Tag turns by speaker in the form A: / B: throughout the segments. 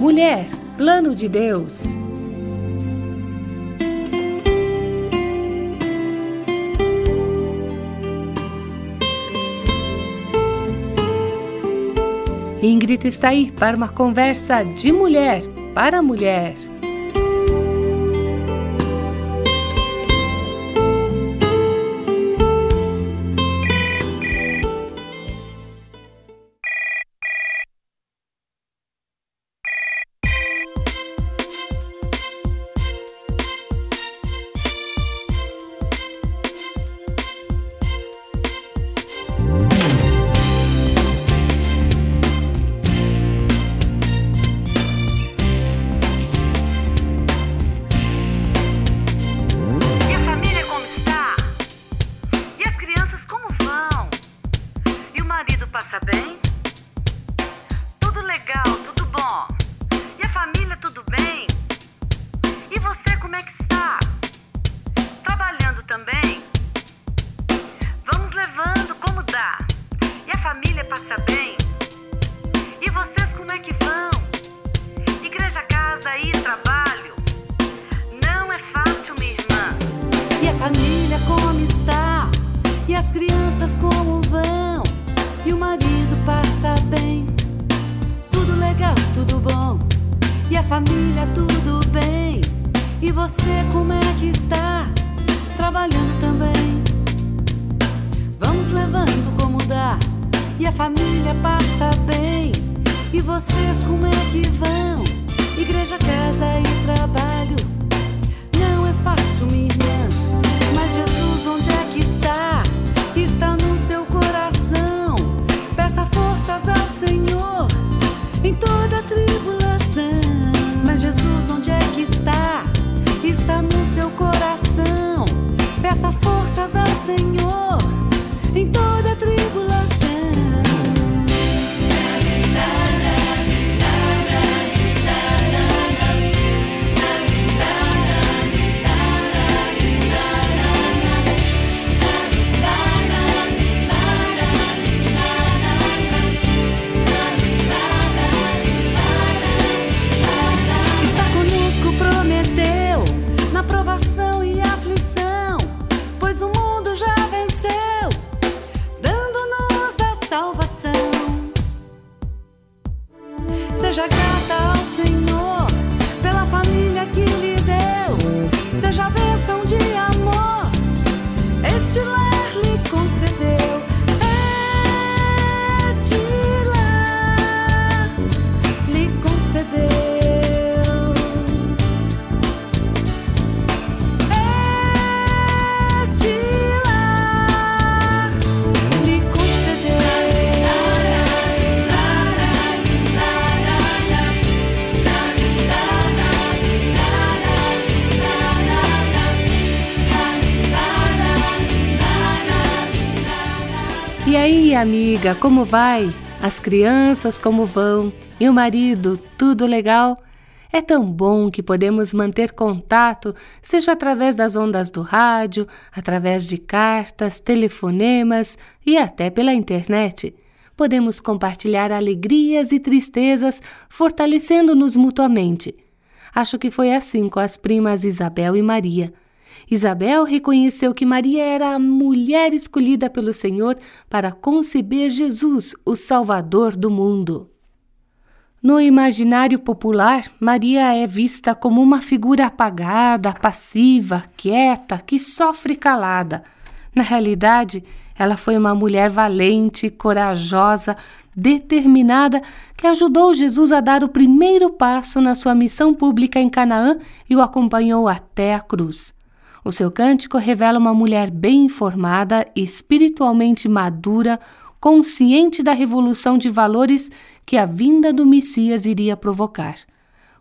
A: Mulher, plano de Deus. Ingrid está aí para uma conversa de mulher para mulher.
B: Família tudo bem? E você como é que está? Trabalhando também. Vamos levando como dá. E a família passa bem. E vocês como é que vão? Igreja, casa e trabalho. Não é fácil, minha irmã. Mas Jesus, onde é que? Está toda tribulação. Mas Jesus, onde é que está? Está no seu coração. Peça forças ao Senhor
A: aí, amiga, como vai? As crianças como vão? E o marido, tudo legal? É tão bom que podemos manter contato, seja através das ondas do rádio, através de cartas, telefonemas e até pela internet. Podemos compartilhar alegrias e tristezas, fortalecendo-nos mutuamente. Acho que foi assim com as primas Isabel e Maria. Isabel reconheceu que Maria era a mulher escolhida pelo Senhor para conceber Jesus, o Salvador do mundo. No imaginário popular, Maria é vista como uma figura apagada, passiva, quieta, que sofre calada. Na realidade, ela foi uma mulher valente, corajosa, determinada, que ajudou Jesus a dar o primeiro passo na sua missão pública em Canaã e o acompanhou até a cruz. O seu cântico revela uma mulher bem informada, espiritualmente madura, consciente da revolução de valores que a vinda do Messias iria provocar.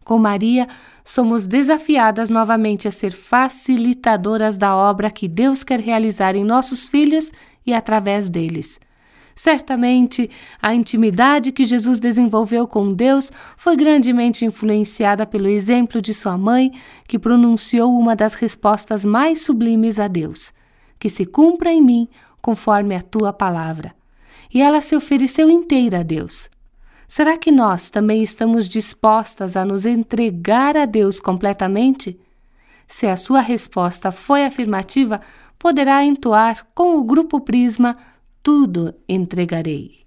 A: Com Maria, somos desafiadas novamente a ser facilitadoras da obra que Deus quer realizar em nossos filhos e através deles. Certamente, a intimidade que Jesus desenvolveu com Deus foi grandemente influenciada pelo exemplo de sua mãe, que pronunciou uma das respostas mais sublimes a Deus: Que se cumpra em mim conforme a tua palavra. E ela se ofereceu inteira a Deus. Será que nós também estamos dispostas a nos entregar a Deus completamente? Se a sua resposta foi afirmativa, poderá entoar com o grupo Prisma tudo entregarei.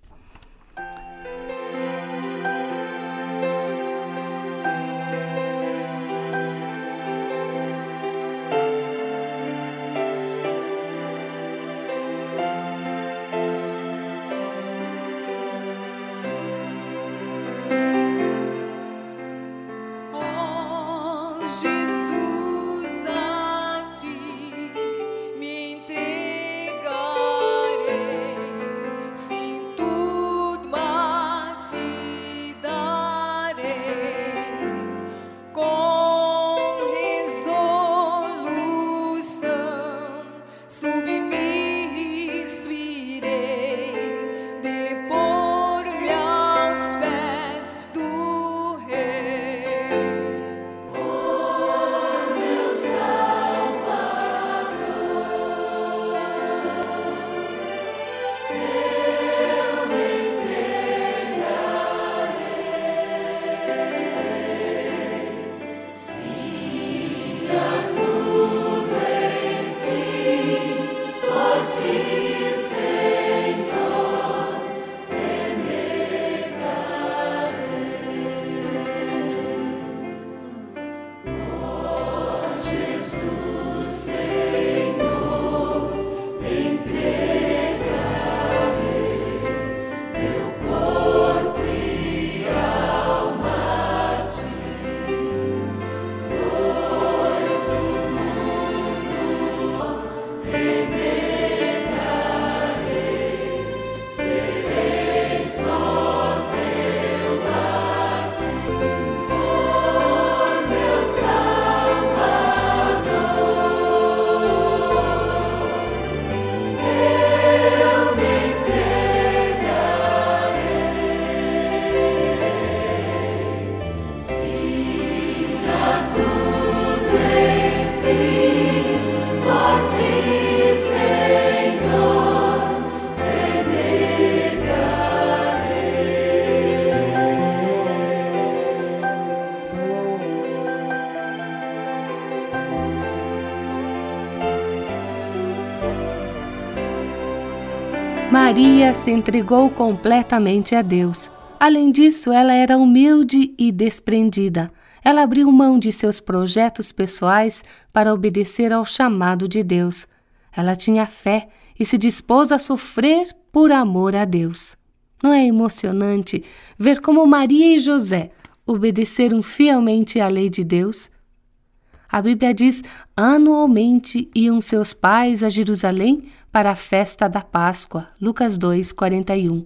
A: Maria se entregou completamente a Deus. Além disso, ela era humilde e desprendida. Ela abriu mão de seus projetos pessoais para obedecer ao chamado de Deus. Ela tinha fé e se dispôs a sofrer por amor a Deus. Não é emocionante ver como Maria e José obedeceram fielmente à lei de Deus? A Bíblia diz: anualmente iam seus pais a Jerusalém para a festa da Páscoa. Lucas 2, 41.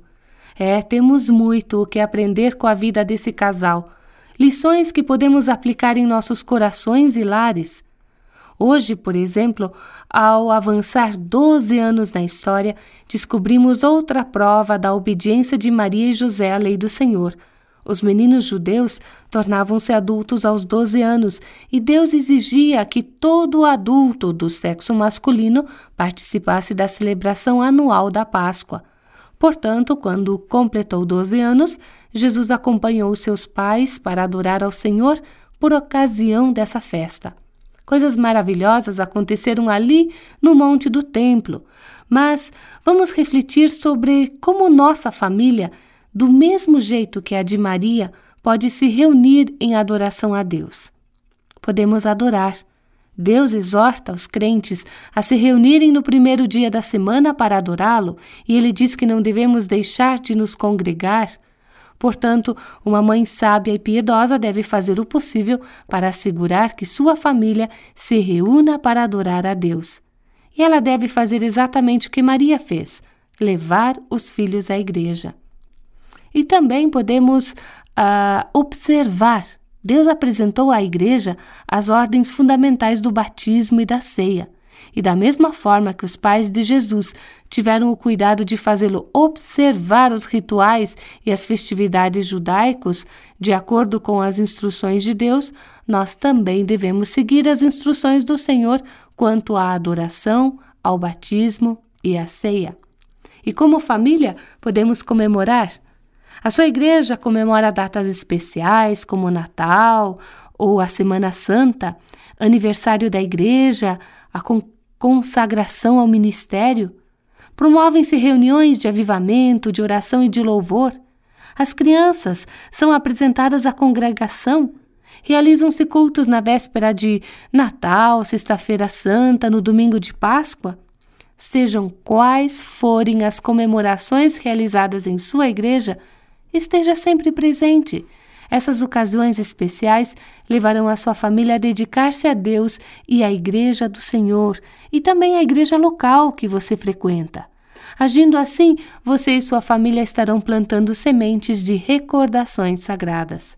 A: É, temos muito o que aprender com a vida desse casal. Lições que podemos aplicar em nossos corações e lares. Hoje, por exemplo, ao avançar 12 anos na história, descobrimos outra prova da obediência de Maria e José à lei do Senhor os meninos judeus tornavam-se adultos aos 12 anos e Deus exigia que todo adulto do sexo masculino participasse da celebração anual da Páscoa. Portanto, quando completou 12 anos, Jesus acompanhou seus pais para adorar ao Senhor por ocasião dessa festa. Coisas maravilhosas aconteceram ali no Monte do Templo, mas vamos refletir sobre como nossa família do mesmo jeito que a de Maria, pode se reunir em adoração a Deus. Podemos adorar. Deus exorta os crentes a se reunirem no primeiro dia da semana para adorá-lo, e ele diz que não devemos deixar de nos congregar. Portanto, uma mãe sábia e piedosa deve fazer o possível para assegurar que sua família se reúna para adorar a Deus. E ela deve fazer exatamente o que Maria fez: levar os filhos à igreja. E também podemos uh, observar Deus apresentou à Igreja as ordens fundamentais do batismo e da ceia. E da mesma forma que os pais de Jesus tiveram o cuidado de fazê-lo observar os rituais e as festividades judaicos de acordo com as instruções de Deus, nós também devemos seguir as instruções do Senhor quanto à adoração, ao batismo e à ceia. E como família, podemos comemorar. A sua igreja comemora datas especiais como o Natal ou a Semana Santa, aniversário da igreja, a consagração ao ministério. Promovem-se reuniões de avivamento, de oração e de louvor. As crianças são apresentadas à congregação. Realizam-se cultos na véspera de Natal, Sexta-feira Santa, no domingo de Páscoa. Sejam quais forem as comemorações realizadas em sua igreja, esteja sempre presente. Essas ocasiões especiais levarão a sua família a dedicar-se a Deus e à Igreja do Senhor e também à igreja local que você frequenta. Agindo assim, você e sua família estarão plantando sementes de recordações sagradas.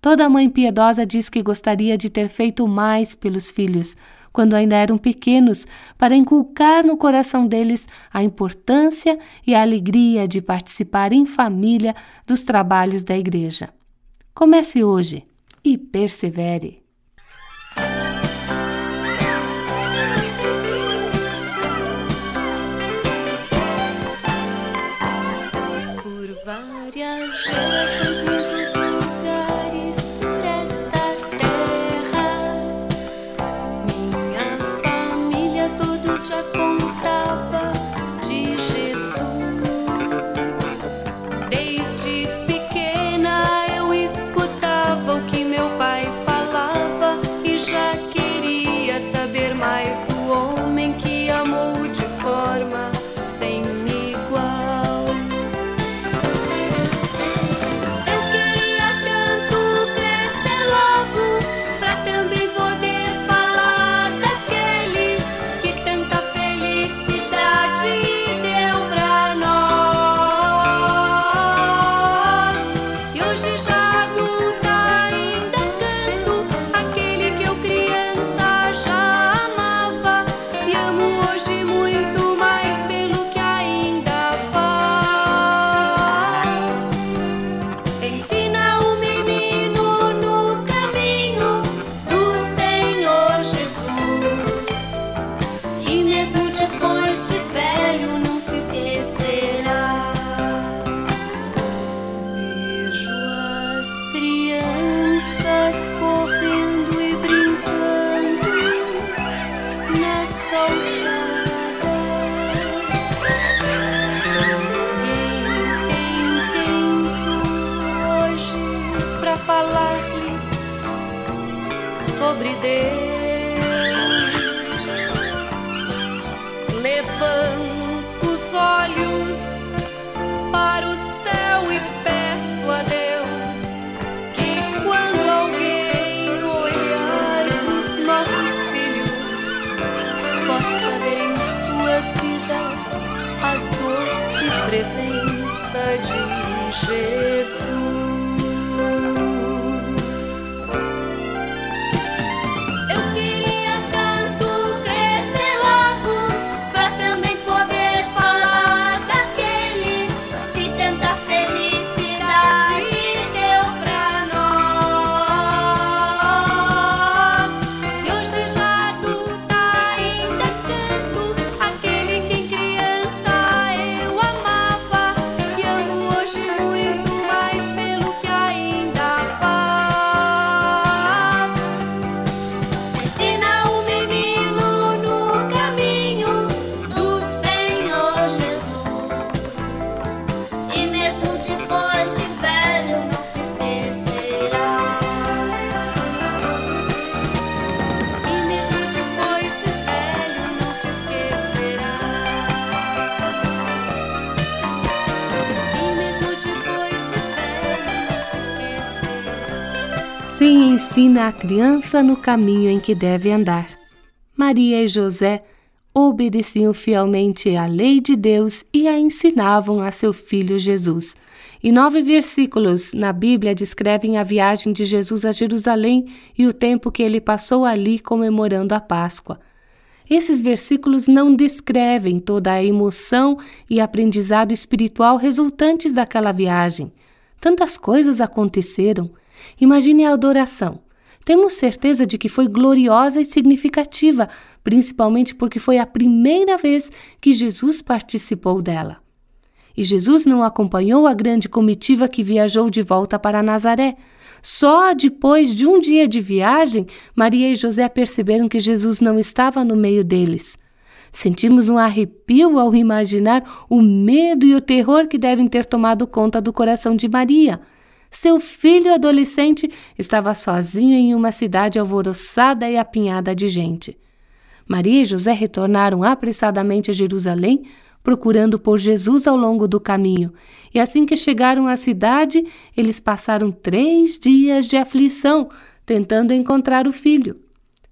A: Toda mãe piedosa diz que gostaria de ter feito mais pelos filhos, quando ainda eram pequenos, para inculcar no coração deles a importância e a alegria de participar em família dos trabalhos da igreja. Comece hoje e persevere.
C: Por várias gerações, sobre Deus. Levanto os olhos para o céu e peço a Deus que quando alguém olhar pros nossos filhos possa ver em suas vidas a doce presença de Jesus.
A: Ensina a criança no caminho em que deve andar. Maria e José obedeciam fielmente à lei de Deus e a ensinavam a seu filho Jesus. e nove versículos na Bíblia descrevem a viagem de Jesus a Jerusalém e o tempo que ele passou ali comemorando a Páscoa. Esses versículos não descrevem toda a emoção e aprendizado espiritual resultantes daquela viagem. Tantas coisas aconteceram. Imagine a adoração. Temos certeza de que foi gloriosa e significativa, principalmente porque foi a primeira vez que Jesus participou dela. E Jesus não acompanhou a grande comitiva que viajou de volta para Nazaré. Só depois de um dia de viagem, Maria e José perceberam que Jesus não estava no meio deles. Sentimos um arrepio ao imaginar o medo e o terror que devem ter tomado conta do coração de Maria. Seu filho adolescente estava sozinho em uma cidade alvoroçada e apinhada de gente. Maria e José retornaram apressadamente a Jerusalém, procurando por Jesus ao longo do caminho. E assim que chegaram à cidade, eles passaram três dias de aflição, tentando encontrar o filho.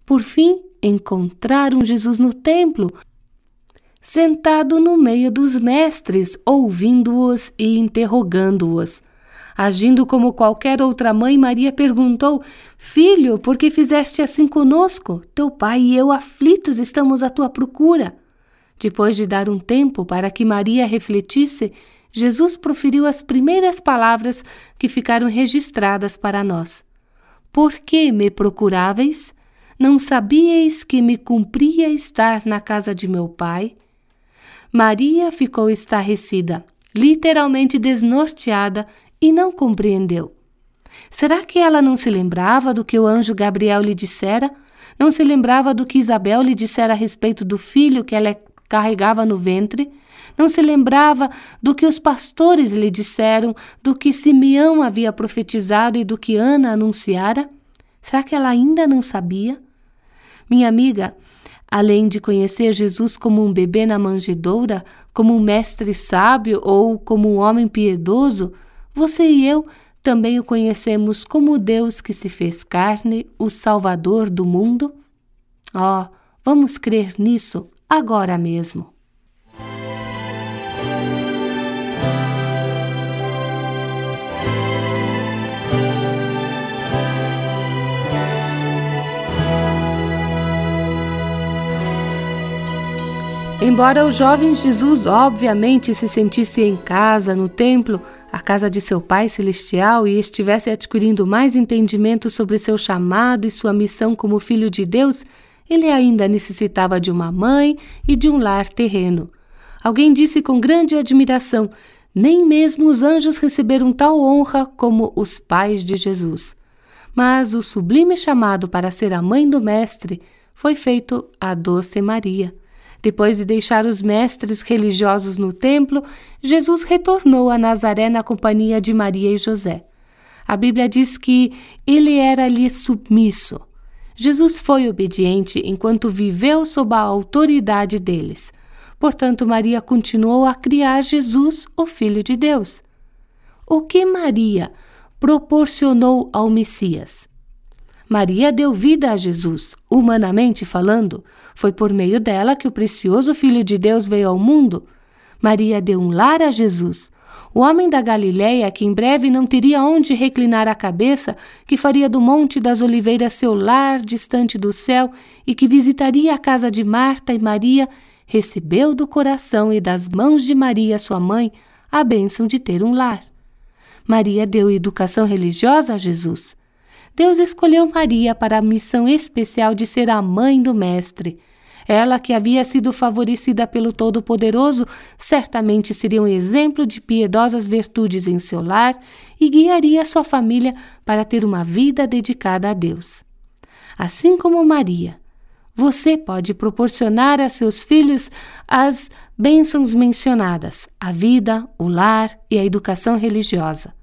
A: Por fim, encontraram Jesus no templo, sentado no meio dos mestres, ouvindo-os e interrogando-os. Agindo como qualquer outra mãe, Maria perguntou: Filho, por que fizeste assim conosco? Teu pai e eu aflitos estamos à tua procura. Depois de dar um tempo para que Maria refletisse, Jesus proferiu as primeiras palavras que ficaram registradas para nós. Por que me procuráveis? Não sabíeis que me cumpria estar na casa de meu pai? Maria ficou estarrecida, literalmente desnorteada, e não compreendeu. Será que ela não se lembrava do que o anjo Gabriel lhe dissera? Não se lembrava do que Isabel lhe dissera a respeito do filho que ela carregava no ventre? Não se lembrava do que os pastores lhe disseram, do que Simeão havia profetizado e do que Ana anunciara? Será que ela ainda não sabia? Minha amiga, além de conhecer Jesus como um bebê na manjedoura, como um mestre sábio ou como um homem piedoso, você e eu também o conhecemos como o Deus que se fez carne, o Salvador do mundo? Oh, vamos crer nisso agora mesmo. Embora o jovem Jesus obviamente se sentisse em casa no templo, a casa de seu Pai Celestial, e estivesse adquirindo mais entendimento sobre seu chamado e sua missão como filho de Deus, ele ainda necessitava de uma mãe e de um lar terreno. Alguém disse com grande admiração: nem mesmo os anjos receberam tal honra como os pais de Jesus. Mas o sublime chamado para ser a mãe do Mestre foi feito a doce Maria. Depois de deixar os mestres religiosos no templo, Jesus retornou a Nazaré na companhia de Maria e José. A Bíblia diz que ele era-lhe submisso. Jesus foi obediente enquanto viveu sob a autoridade deles. Portanto, Maria continuou a criar Jesus, o Filho de Deus. O que Maria proporcionou ao Messias? Maria deu vida a Jesus, humanamente falando. Foi por meio dela que o precioso Filho de Deus veio ao mundo. Maria deu um lar a Jesus, o homem da Galiléia, que em breve não teria onde reclinar a cabeça, que faria do Monte das Oliveiras seu lar distante do céu e que visitaria a casa de Marta e Maria, recebeu do coração e das mãos de Maria, sua mãe, a bênção de ter um lar. Maria deu educação religiosa a Jesus. Deus escolheu Maria para a missão especial de ser a mãe do Mestre. Ela, que havia sido favorecida pelo Todo-Poderoso, certamente seria um exemplo de piedosas virtudes em seu lar e guiaria sua família para ter uma vida dedicada a Deus. Assim como Maria, você pode proporcionar a seus filhos as bênçãos mencionadas, a vida, o lar e a educação religiosa.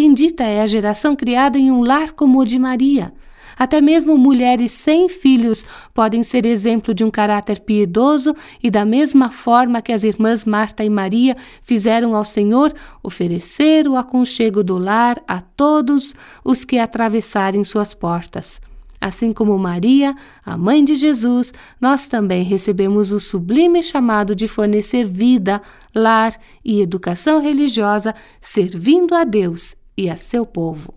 A: Bendita é a geração criada em um lar como o de Maria. Até mesmo mulheres sem filhos podem ser exemplo de um caráter piedoso e, da mesma forma que as irmãs Marta e Maria fizeram ao Senhor, oferecer o aconchego do lar a todos os que atravessarem suas portas. Assim como Maria, a mãe de Jesus, nós também recebemos o sublime chamado de fornecer vida, lar e educação religiosa, servindo a Deus e a seu povo.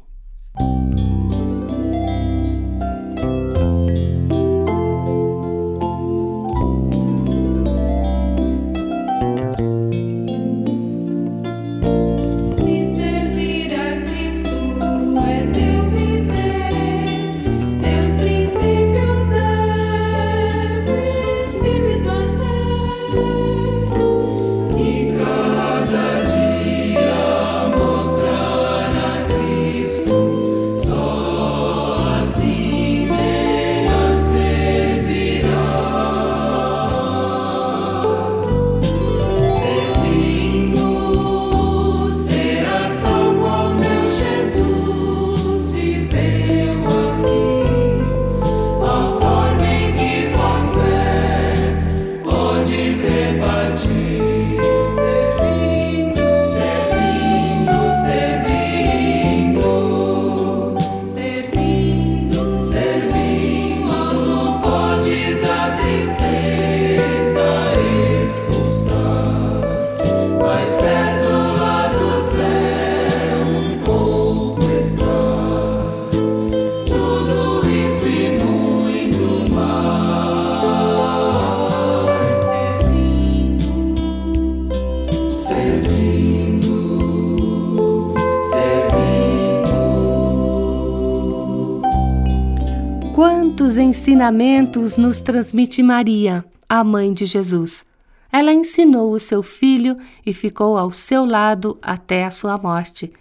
A: Ensinamentos nos transmite Maria, a mãe de Jesus? Ela ensinou o seu filho e ficou ao seu lado até a sua morte.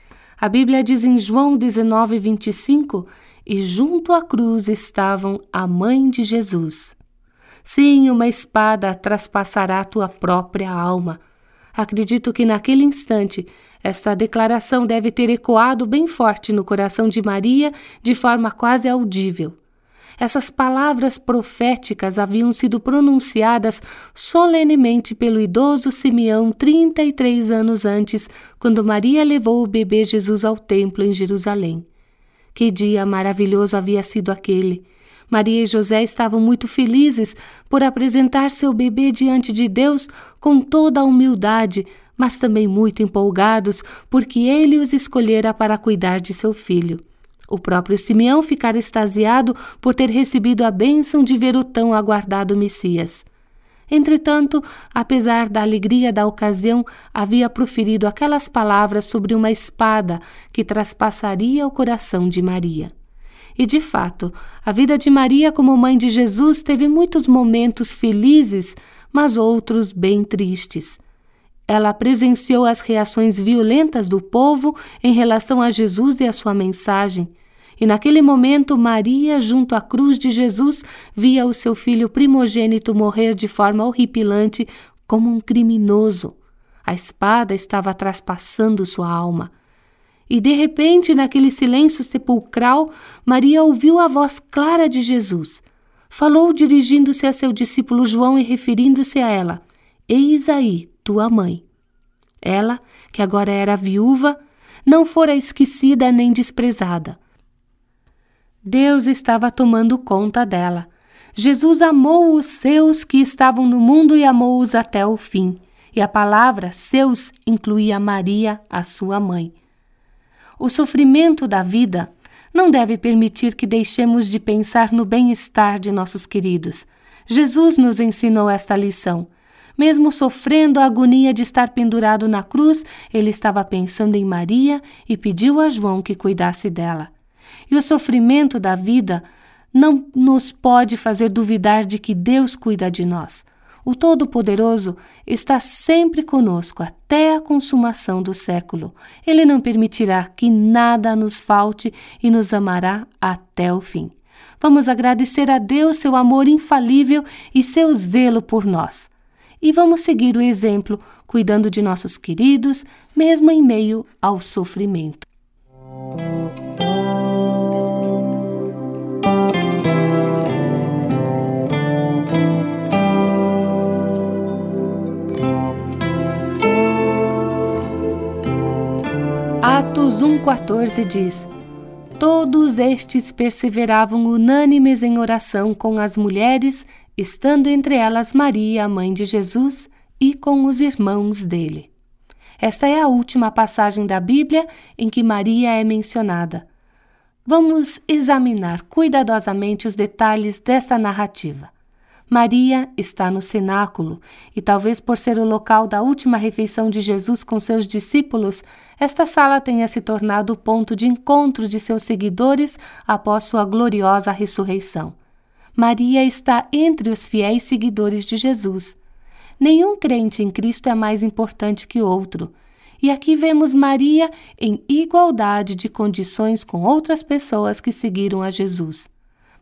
A: A Bíblia diz em João 19, 25: E junto à cruz estavam a mãe de Jesus. Sim, uma espada traspassará tua própria alma. Acredito que naquele instante esta declaração deve ter ecoado bem forte no coração de Maria de forma quase audível. Essas palavras proféticas haviam sido pronunciadas solenemente pelo idoso Simeão 33 anos antes, quando Maria levou o bebê Jesus ao templo em Jerusalém. Que dia maravilhoso havia sido aquele! Maria e José estavam muito felizes por apresentar seu bebê diante de Deus com toda a humildade, mas também muito empolgados porque ele os escolhera para cuidar de seu filho. O próprio Simeão ficara extasiado por ter recebido a bênção de ver o tão aguardado Messias. Entretanto, apesar da alegria da ocasião, havia proferido aquelas palavras sobre uma espada que traspassaria o coração de Maria. E de fato, a vida de Maria como mãe de Jesus teve muitos momentos felizes, mas outros bem tristes. Ela presenciou as reações violentas do povo em relação a Jesus e a sua mensagem. E naquele momento, Maria, junto à cruz de Jesus, via o seu filho primogênito morrer de forma horripilante, como um criminoso. A espada estava traspassando sua alma. E de repente, naquele silêncio sepulcral, Maria ouviu a voz clara de Jesus. Falou dirigindo-se a seu discípulo João e referindo-se a ela: Eis aí tua mãe. Ela, que agora era viúva, não fora esquecida nem desprezada. Deus estava tomando conta dela. Jesus amou os seus que estavam no mundo e amou-os até o fim. E a palavra seus incluía Maria, a sua mãe. O sofrimento da vida não deve permitir que deixemos de pensar no bem-estar de nossos queridos. Jesus nos ensinou esta lição. Mesmo sofrendo a agonia de estar pendurado na cruz, ele estava pensando em Maria e pediu a João que cuidasse dela. E o sofrimento da vida não nos pode fazer duvidar de que Deus cuida de nós. O Todo-Poderoso está sempre conosco até a consumação do século. Ele não permitirá que nada nos falte e nos amará até o fim. Vamos agradecer a Deus seu amor infalível e seu zelo por nós. E vamos seguir o exemplo, cuidando de nossos queridos, mesmo em meio ao sofrimento. 1,14 diz: Todo Todos estes perseveravam unânimes em oração com as mulheres, estando entre elas Maria, mãe de Jesus, e com os irmãos dele. Esta é a última passagem da Bíblia em que Maria é mencionada. Vamos examinar cuidadosamente os detalhes desta narrativa. Maria está no cenáculo e, talvez por ser o local da última refeição de Jesus com seus discípulos, esta sala tenha se tornado o ponto de encontro de seus seguidores após sua gloriosa ressurreição. Maria está entre os fiéis seguidores de Jesus. Nenhum crente em Cristo é mais importante que outro. E aqui vemos Maria em igualdade de condições com outras pessoas que seguiram a Jesus.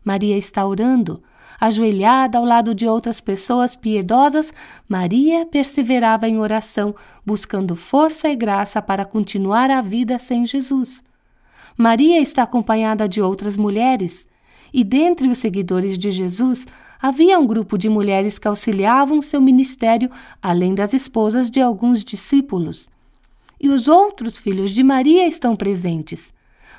A: Maria está orando, Ajoelhada ao lado de outras pessoas piedosas, Maria perseverava em oração, buscando força e graça para continuar a vida sem Jesus. Maria está acompanhada de outras mulheres, e dentre os seguidores de Jesus havia um grupo de mulheres que auxiliavam seu ministério, além das esposas de alguns discípulos. E os outros filhos de Maria estão presentes.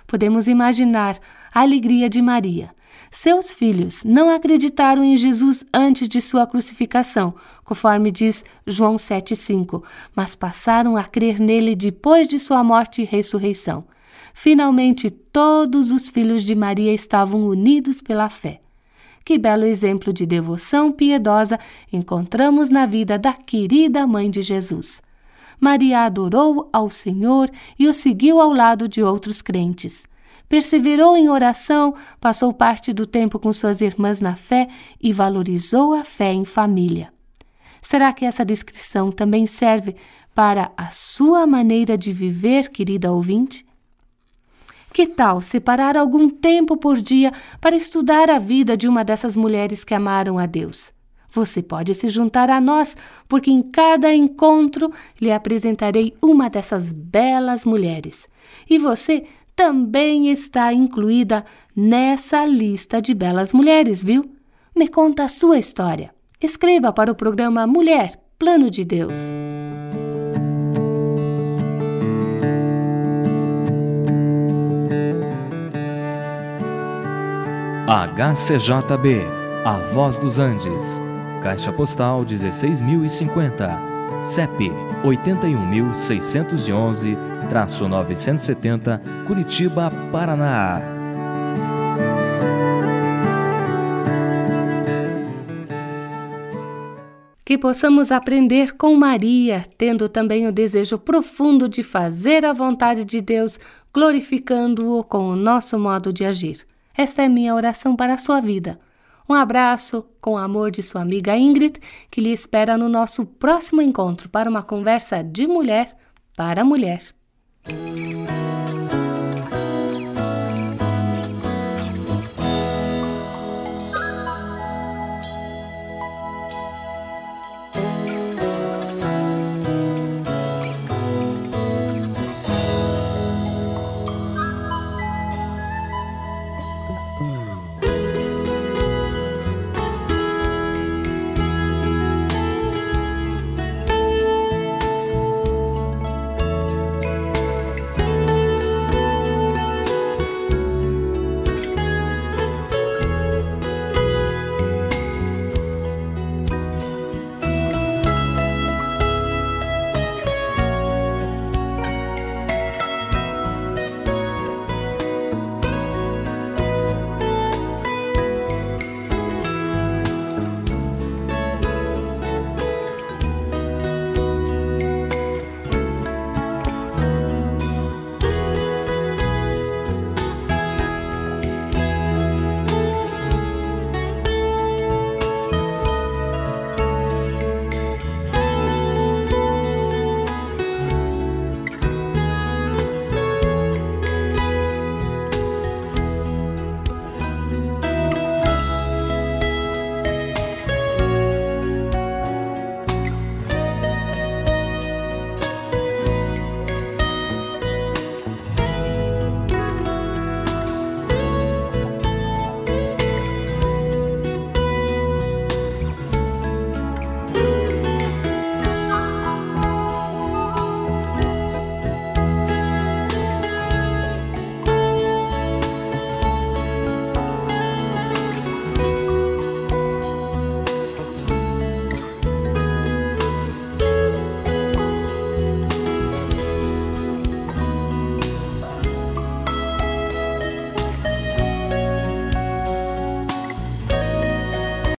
A: Podemos imaginar a alegria de Maria seus filhos não acreditaram em Jesus antes de sua crucificação, conforme diz João 7,5, mas passaram a crer nele depois de sua morte e ressurreição. Finalmente, todos os filhos de Maria estavam unidos pela fé. Que belo exemplo de devoção piedosa encontramos na vida da querida mãe de Jesus. Maria adorou ao Senhor e o seguiu ao lado de outros crentes perseverou em oração, passou parte do tempo com suas irmãs na fé e valorizou a fé em família. Será que essa descrição também serve para a sua maneira de viver, querida ouvinte? Que tal separar algum tempo por dia para estudar a vida de uma dessas mulheres que amaram a Deus? Você pode se juntar a nós, porque em cada encontro lhe apresentarei uma dessas belas mulheres. E você também está incluída nessa lista de belas mulheres, viu? Me conta a sua história. Escreva para o programa Mulher, Plano de Deus.
D: HCJB, A Voz dos Andes, Caixa Postal 16.050, CEP 81.611 970, Curitiba, Paraná.
A: Que possamos aprender com Maria, tendo também o desejo profundo de fazer a vontade de Deus, glorificando-o com o nosso modo de agir. Esta é minha oração para a sua vida. Um abraço com amor de sua amiga Ingrid, que lhe espera no nosso próximo encontro para uma conversa de mulher para mulher. Música